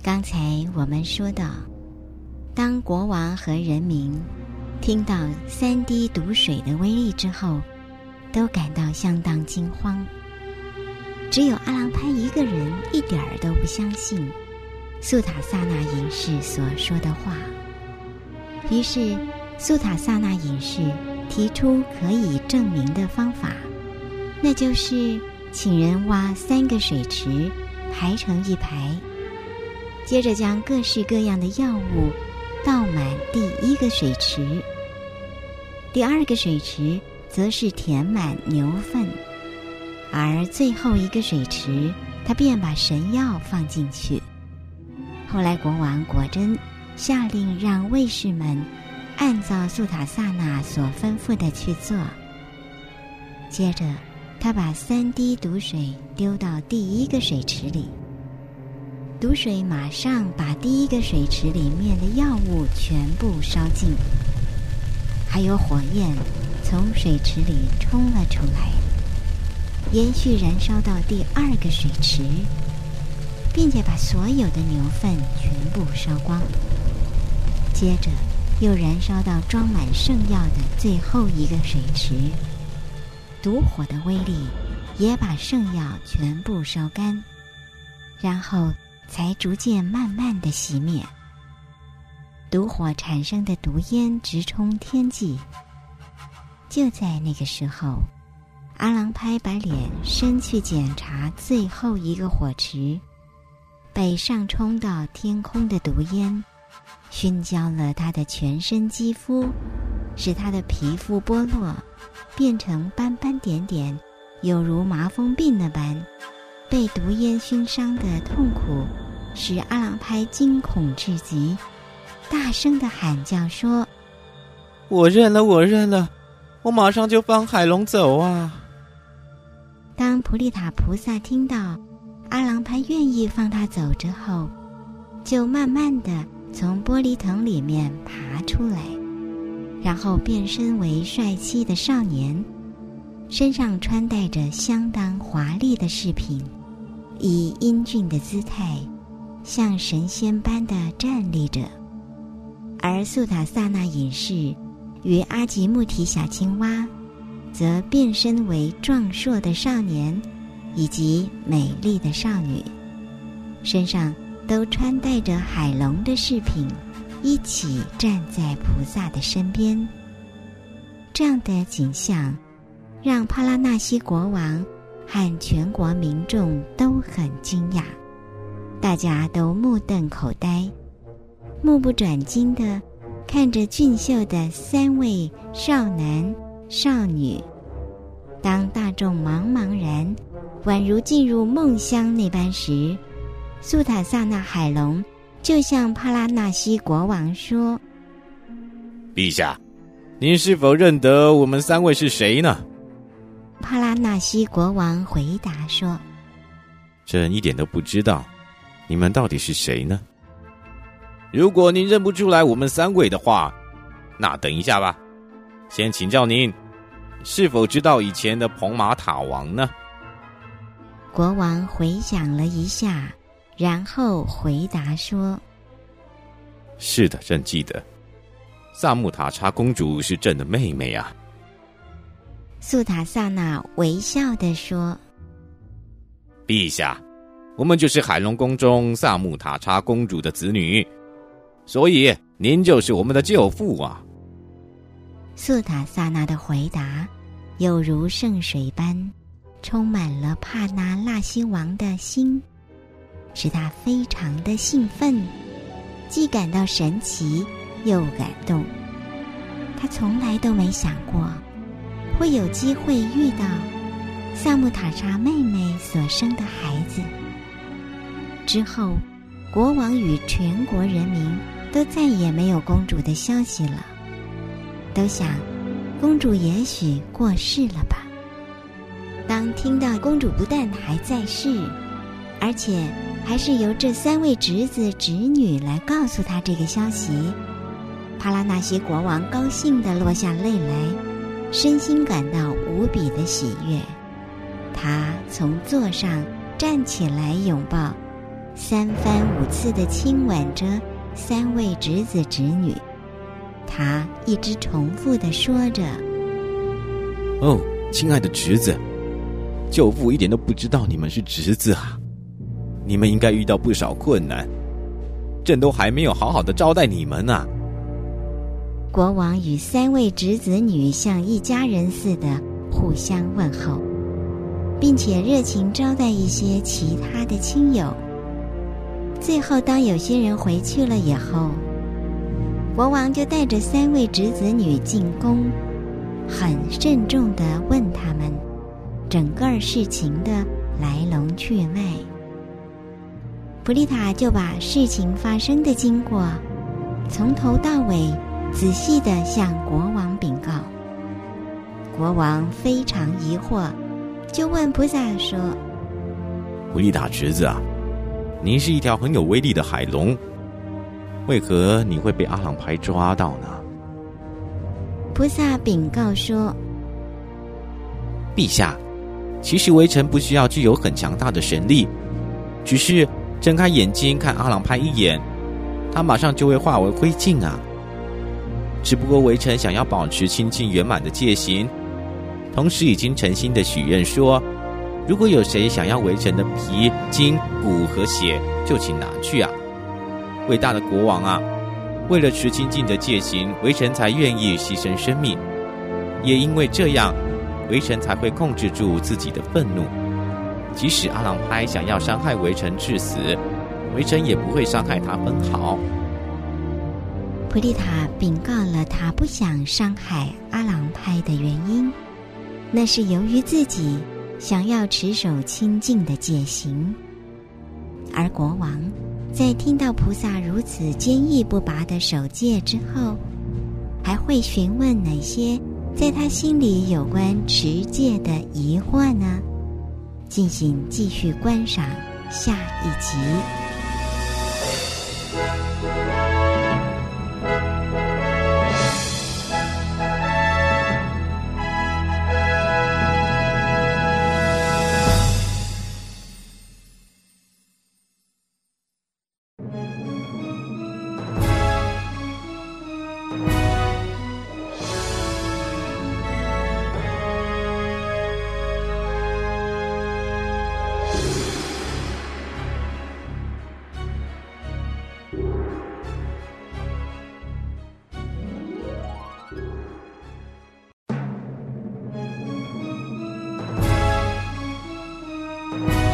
刚才我们说到，当国王和人民听到三滴毒水的威力之后，都感到相当惊慌。只有阿郎潘一个人一点儿都不相信素塔萨那隐士所说的话。于是，素塔萨那隐士提出可以证明的方法，那就是请人挖三个水池，排成一排，接着将各式各样的药物倒满第一个水池，第二个水池则是填满牛粪。而最后一个水池，他便把神药放进去。后来国王果真下令让卫士们按照素塔萨那所吩咐的去做。接着，他把三滴毒水丢到第一个水池里，毒水马上把第一个水池里面的药物全部烧尽，还有火焰从水池里冲了出来。延续燃烧到第二个水池，并且把所有的牛粪全部烧光。接着又燃烧到装满圣药的最后一个水池，毒火的威力也把圣药全部烧干，然后才逐渐慢慢的熄灭。毒火产生的毒烟直冲天际。就在那个时候。阿郎拍把脸伸去检查最后一个火池，被上冲到天空的毒烟熏焦了他的全身肌肤，使他的皮肤剥落，变成斑斑点点，有如麻风病那般。被毒烟熏伤的痛苦，使阿郎拍惊恐至极，大声的喊叫说：“我认了，我认了，我马上就放海龙走啊！”当普利塔菩萨听到阿郎拍愿意放他走之后，就慢慢的从玻璃藤里面爬出来，然后变身为帅气的少年，身上穿戴着相当华丽的饰品，以英俊的姿态，像神仙般的站立着。而素塔萨那隐士与阿吉木提小青蛙。则变身为壮硕的少年，以及美丽的少女，身上都穿戴着海龙的饰品，一起站在菩萨的身边。这样的景象，让帕拉纳西国王和全国民众都很惊讶，大家都目瞪口呆，目不转睛的看着俊秀的三位少男。少女，当大众茫茫然，宛如进入梦乡那般时，苏塔萨那海龙就向帕拉纳西国王说：“陛下，您是否认得我们三位是谁呢？”帕拉纳西国王回答说：“朕一点都不知道，你们到底是谁呢？如果您认不出来我们三位的话，那等一下吧。”先请教您，是否知道以前的蓬马塔王呢？国王回想了一下，然后回答说：“是的，朕记得，萨木塔查公主是朕的妹妹啊。”素塔萨那微笑地说：“陛下，我们就是海龙宫中萨木塔查公主的子女，所以您就是我们的舅父啊。”素塔萨那的回答，有如圣水般，充满了帕那拉西王的心，使他非常的兴奋，既感到神奇，又感动。他从来都没想过，会有机会遇到萨木塔查妹妹所生的孩子。之后，国王与全国人民都再也没有公主的消息了。都想，公主也许过世了吧。当听到公主不但还在世，而且还是由这三位侄子侄女来告诉他这个消息，帕拉纳西国王高兴的落下泪来，身心感到无比的喜悦。他从座上站起来，拥抱三番五次的亲吻着三位侄子侄女。他一直重复的说着：“哦，亲爱的侄子，舅父一点都不知道你们是侄子啊！你们应该遇到不少困难，朕都还没有好好的招待你们呢。”国王与三位侄子女像一家人似的互相问候，并且热情招待一些其他的亲友。最后，当有些人回去了以后，国王就带着三位侄子女进宫，很慎重的问他们整个事情的来龙去脉。普丽塔就把事情发生的经过从头到尾仔细的向国王禀告。国王非常疑惑，就问菩萨说：“狐狸大侄子啊。”您是一条很有威力的海龙，为何你会被阿朗牌抓到呢？菩萨禀告说：“陛下，其实围城不需要具有很强大的神力，只是睁开眼睛看阿朗派一眼，他马上就会化为灰烬啊！只不过围城想要保持清净圆满的戒行，同时已经诚心的许愿说。”如果有谁想要围城的皮、筋、骨和血，就请拿去啊！伟大的国王啊，为了持清净的戒行，围城才愿意牺牲生命。也因为这样，围城才会控制住自己的愤怒。即使阿郎拍想要伤害围城致死，围城也不会伤害他分毫。普利塔禀告了他不想伤害阿郎派的原因，那是由于自己。想要持守清净的戒行，而国王在听到菩萨如此坚毅不拔的守戒之后，还会询问哪些在他心里有关持戒的疑惑呢？敬请继续观赏下一集。Bye.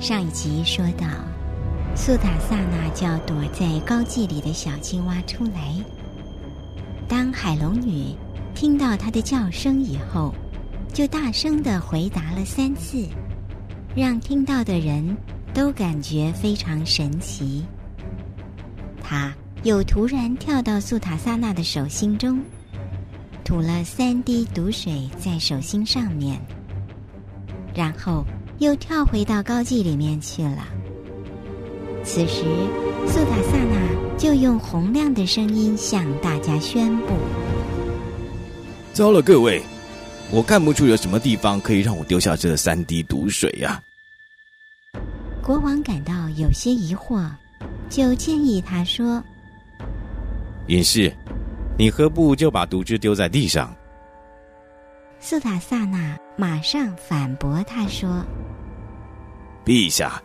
上一集说到，苏塔萨那叫躲在高髻里的小青蛙出来。当海龙女听到它的叫声以后，就大声的回答了三次，让听到的人都感觉非常神奇。他又突然跳到苏塔萨那的手心中，吐了三滴毒水在手心上面，然后。又跳回到高髻里面去了。此时，苏塔萨那就用洪亮的声音向大家宣布：“糟了，各位，我看不出有什么地方可以让我丢下这三滴毒水呀。”国王感到有些疑惑，就建议他说：“隐士，你何不就把毒汁丢在地上？”苏塔萨那马上反驳他说。陛下，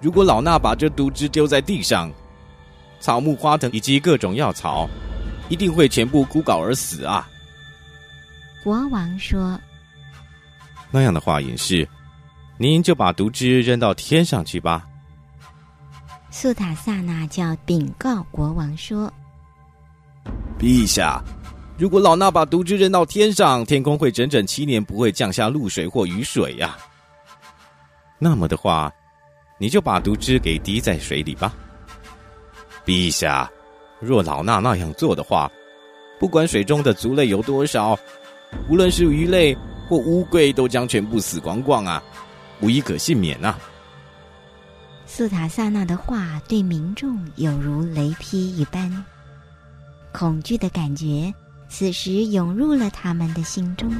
如果老衲把这毒汁丢在地上，草木花藤以及各种药草，一定会全部枯槁而死啊！国王说：“那样的话，隐士，您就把毒汁扔到天上去吧。”苏塔萨那叫禀告国王说：“陛下，如果老衲把毒汁扔到天上，天空会整整七年不会降下露水或雨水呀。”那么的话，你就把毒汁给滴在水里吧。陛下，若老衲那样做的话，不管水中的族类有多少，无论是鱼类或乌龟，都将全部死光光啊，无一可幸免呐。苏塔萨那的话对民众有如雷劈一般，恐惧的感觉此时涌入了他们的心中，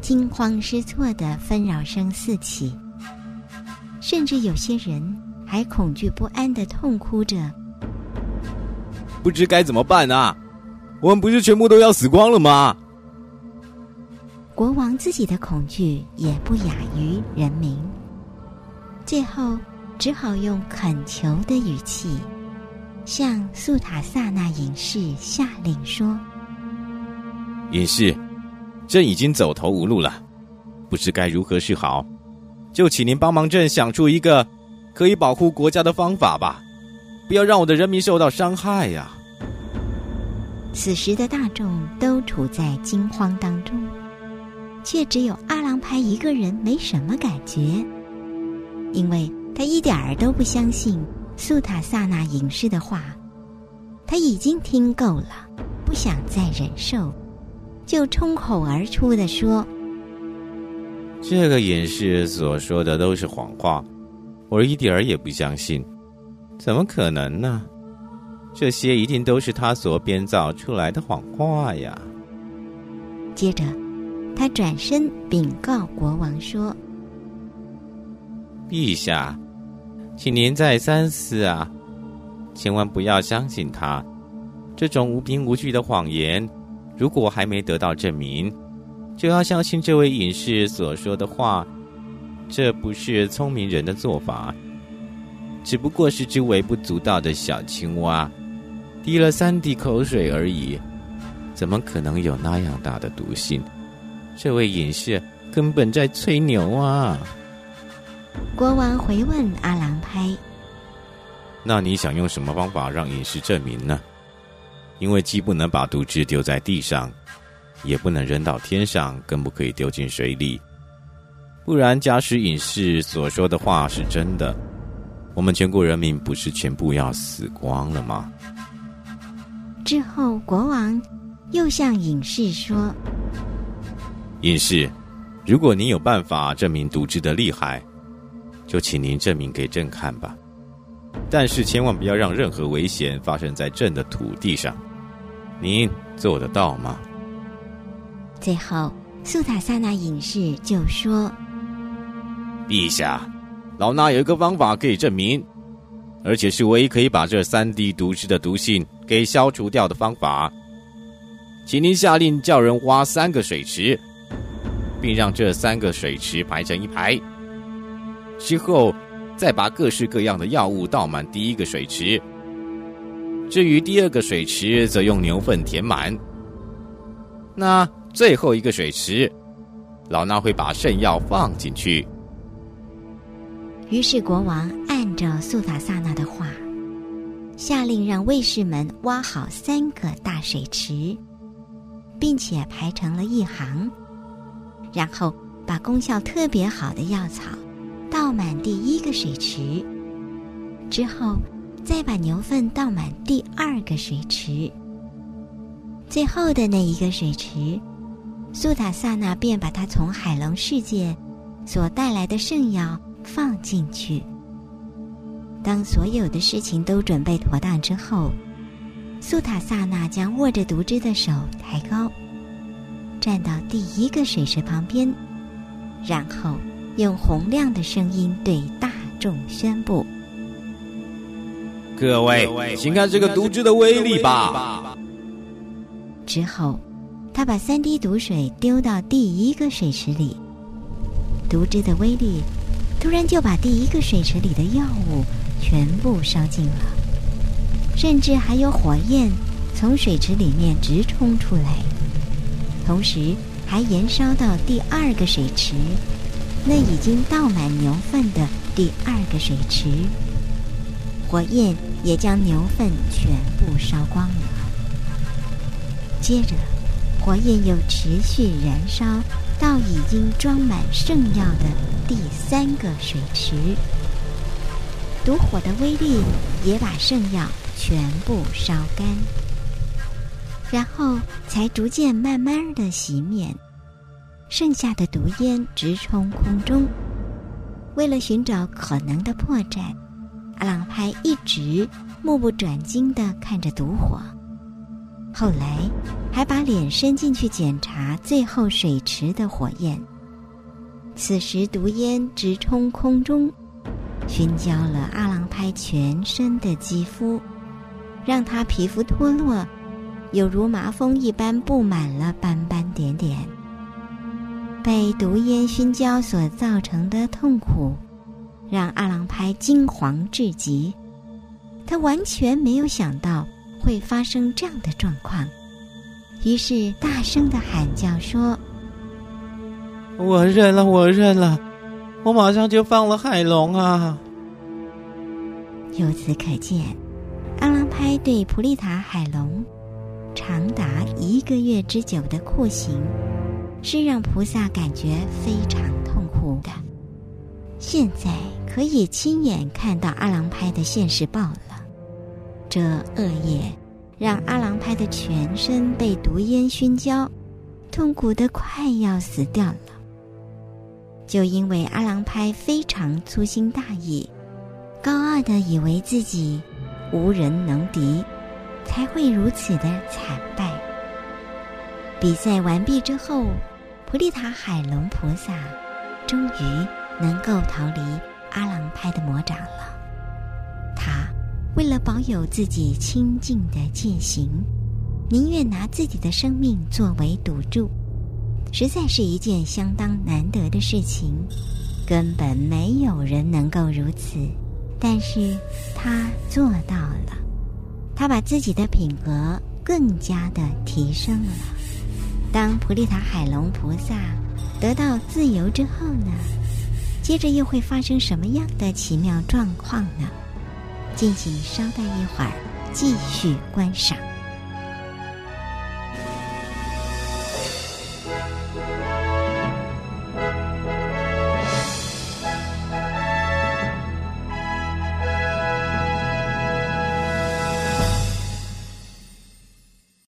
惊慌失措的纷扰声四起，甚至有些人还恐惧不安的痛哭着。不知该怎么办啊！我们不是全部都要死光了吗？国王自己的恐惧也不亚于人民，最后只好用恳求的语气向素塔萨那隐士下令说：“隐士，朕已经走投无路了，不知该如何是好，就请您帮忙朕想出一个可以保护国家的方法吧。”不要让我的人民受到伤害呀！此时的大众都处在惊慌当中，却只有阿郎派一个人没什么感觉，因为他一点儿都不相信素塔萨那隐士的话，他已经听够了，不想再忍受，就冲口而出的说：“这个隐士所说的都是谎话，我一点儿也不相信。”怎么可能呢？这些一定都是他所编造出来的谎话呀！接着，他转身禀告国王说：“陛下，请您再三思啊，千万不要相信他这种无凭无据的谎言。如果还没得到证明，就要相信这位隐士所说的话，这不是聪明人的做法。”只不过是只微不足道的小青蛙，滴了三滴口水而已，怎么可能有那样大的毒性？这位隐士根本在吹牛啊！国王回问阿郎拍：“那你想用什么方法让隐士证明呢？因为既不能把毒汁丢在地上，也不能扔到天上，更不可以丢进水里。不然，假使隐士所说的话是真的。”我们全国人民不是全部要死光了吗？之后，国王又向隐士说：“隐士，如果您有办法证明毒汁的厉害，就请您证明给朕看吧。但是千万不要让任何危险发生在朕的土地上。您做得到吗？”最后，苏塔萨那隐士就说：“陛下。”老衲有一个方法可以证明，而且是唯一可以把这三滴毒汁的毒性给消除掉的方法。请您下令叫人挖三个水池，并让这三个水池排成一排。之后，再把各式各样的药物倒满第一个水池。至于第二个水池，则用牛粪填满。那最后一个水池，老衲会把圣药放进去。于是国王按照苏塔萨那的话，下令让卫士们挖好三个大水池，并且排成了一行，然后把功效特别好的药草倒满第一个水池，之后再把牛粪倒满第二个水池，最后的那一个水池，素塔萨那便把它从海龙世界所带来的圣药。放进去。当所有的事情都准备妥当之后，苏塔萨那将握着毒汁的手抬高，站到第一个水池旁边，然后用洪亮的声音对大众宣布：“各位，请看这个毒汁的威力吧！”之后，他把三滴毒水丢到第一个水池里，毒汁的威力。突然就把第一个水池里的药物全部烧尽了，甚至还有火焰从水池里面直冲出来，同时还延烧到第二个水池，那已经倒满牛粪的第二个水池，火焰也将牛粪全部烧光了。接着，火焰又持续燃烧，到已经装满圣药的第三个水池。毒火的威力也把圣药全部烧干，然后才逐渐慢慢的熄灭，剩下的毒烟直冲空中。为了寻找可能的破绽，阿朗派一直目不转睛的看着毒火，后来还把脸伸进去检查最后水池的火焰。此时毒烟直冲空中。熏焦了阿郎派全身的肌肤，让他皮肤脱落，有如麻风一般布满了斑斑点点。被毒烟熏焦所造成的痛苦，让阿郎拍惊惶至极。他完全没有想到会发生这样的状况，于是大声的喊叫说：“我认了，我认了。”我马上就放了海龙啊！由此可见，阿郎拍对普利塔海龙长达一个月之久的酷刑，是让菩萨感觉非常痛苦的。现在可以亲眼看到阿郎拍的现世报了。这恶业让阿郎拍的全身被毒烟熏焦，痛苦的快要死掉了。就因为阿郎拍非常粗心大意，高傲的以为自己无人能敌，才会如此的惨败。比赛完毕之后，普利塔海龙菩萨终于能够逃离阿郎拍的魔掌了。他为了保有自己清净的戒行，宁愿拿自己的生命作为赌注。实在是一件相当难得的事情，根本没有人能够如此，但是他做到了。他把自己的品格更加的提升了。当普利塔海龙菩萨得到自由之后呢？接着又会发生什么样的奇妙状况呢？敬请稍待一会儿，继续观赏。